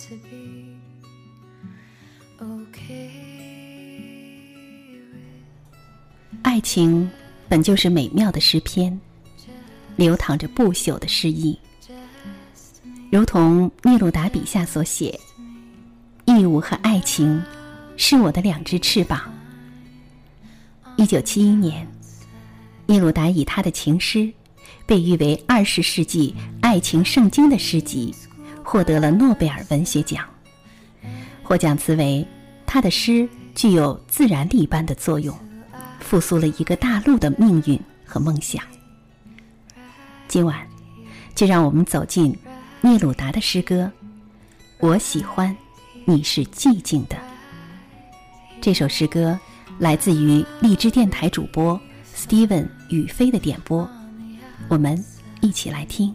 to be ok，爱情本就是美妙的诗篇，流淌着不朽的诗意，如同聂鲁达笔下所写：“义务和爱情是我的两只翅膀。”一九七一年，聂鲁达以他的情诗，被誉为二十世纪爱情圣经的诗集，获得了诺贝尔文学奖。获奖词为：“他的诗具有自然力般的作用，复苏了一个大陆的命运和梦想。”今晚，就让我们走进聂鲁达的诗歌。我喜欢你是寂静的。这首诗歌来自于荔枝电台主播 Steven 宇飞的点播，我们一起来听。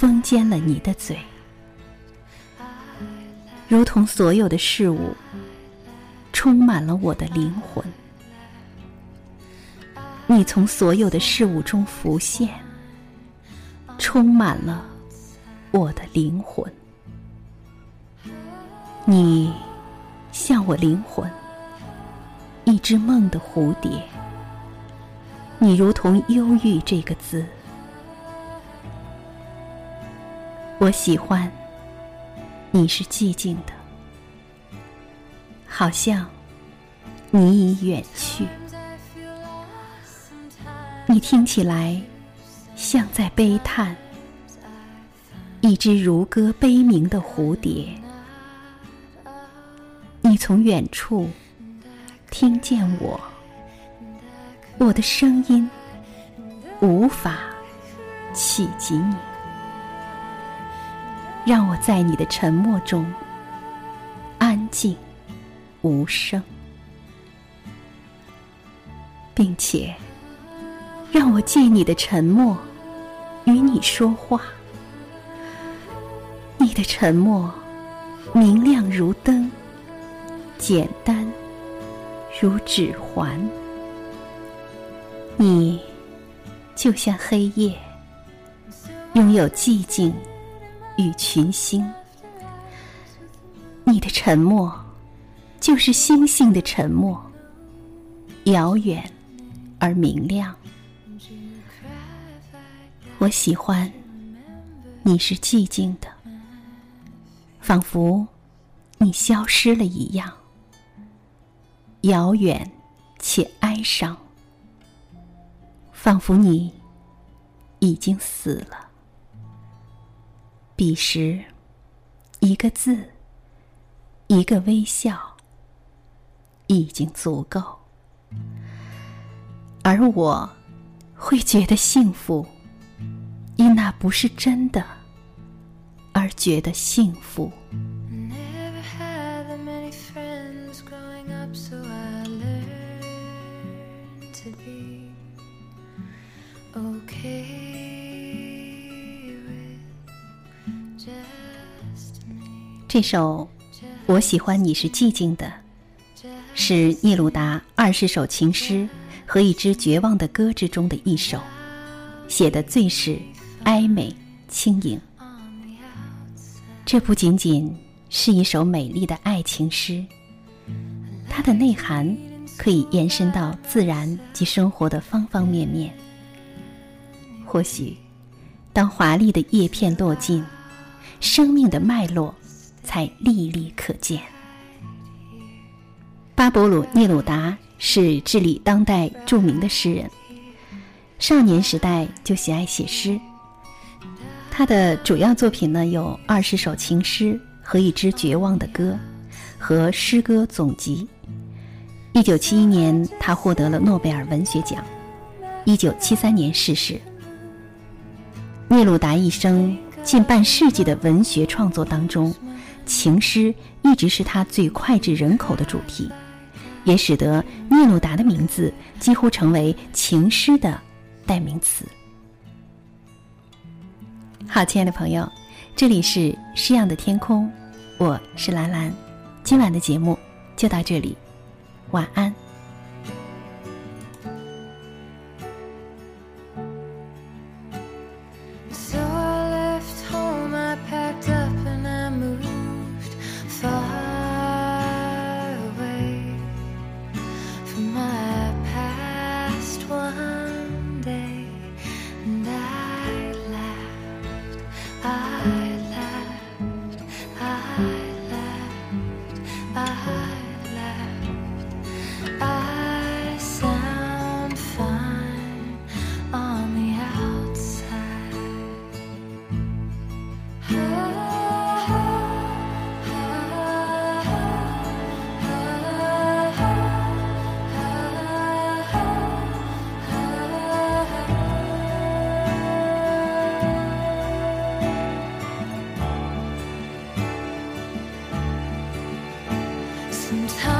封缄了你的嘴。如同所有的事物充满了我的灵魂，你从所有的事物中浮现，充满了我的灵魂。你像我灵魂一只梦的蝴蝶，你如同忧郁这个字。我喜欢你是寂静的，好像你已远去。你听起来像在悲叹，一只如歌悲鸣的蝴蝶。你从远处听见我，我的声音无法企及你。让我在你的沉默中安静无声，并且让我借你的沉默与你说话。你的沉默明亮如灯，简单如指环。你就像黑夜，拥有寂静与群星。你的沉默就是星星的沉默，遥远而明亮。我喜欢你是寂静的，仿佛你消失了一样，遥远且哀伤，仿佛你已经死了。彼时，一个字，一个微笑，已经足够，而我会觉得幸福，因那不是真的，而觉得幸福。这首《我喜欢你是寂静的》是聂鲁达二十首情诗和一支绝望的歌之中的一首，写的最是哀美轻盈。这不仅仅是一首美丽的爱情诗，它的内涵可以延伸到自然及生活的方方面面。或许，当华丽的叶片落尽，生命的脉络才历历可见。巴勃鲁·聂鲁达是智利当代著名的诗人，少年时代就喜爱写诗。他的主要作品呢有二十首情诗和一支绝望的歌，和诗歌总集。一九七一年，他获得了诺贝尔文学奖。一九七三年逝世。聂鲁达一生近半世纪的文学创作当中，情诗一直是他最脍炙人口的主题，也使得聂鲁达的名字几乎成为情诗的代名词。好，亲爱的朋友，这里是诗样的天空，我是兰兰，今晚的节目就到这里。晚安。I. Sometimes.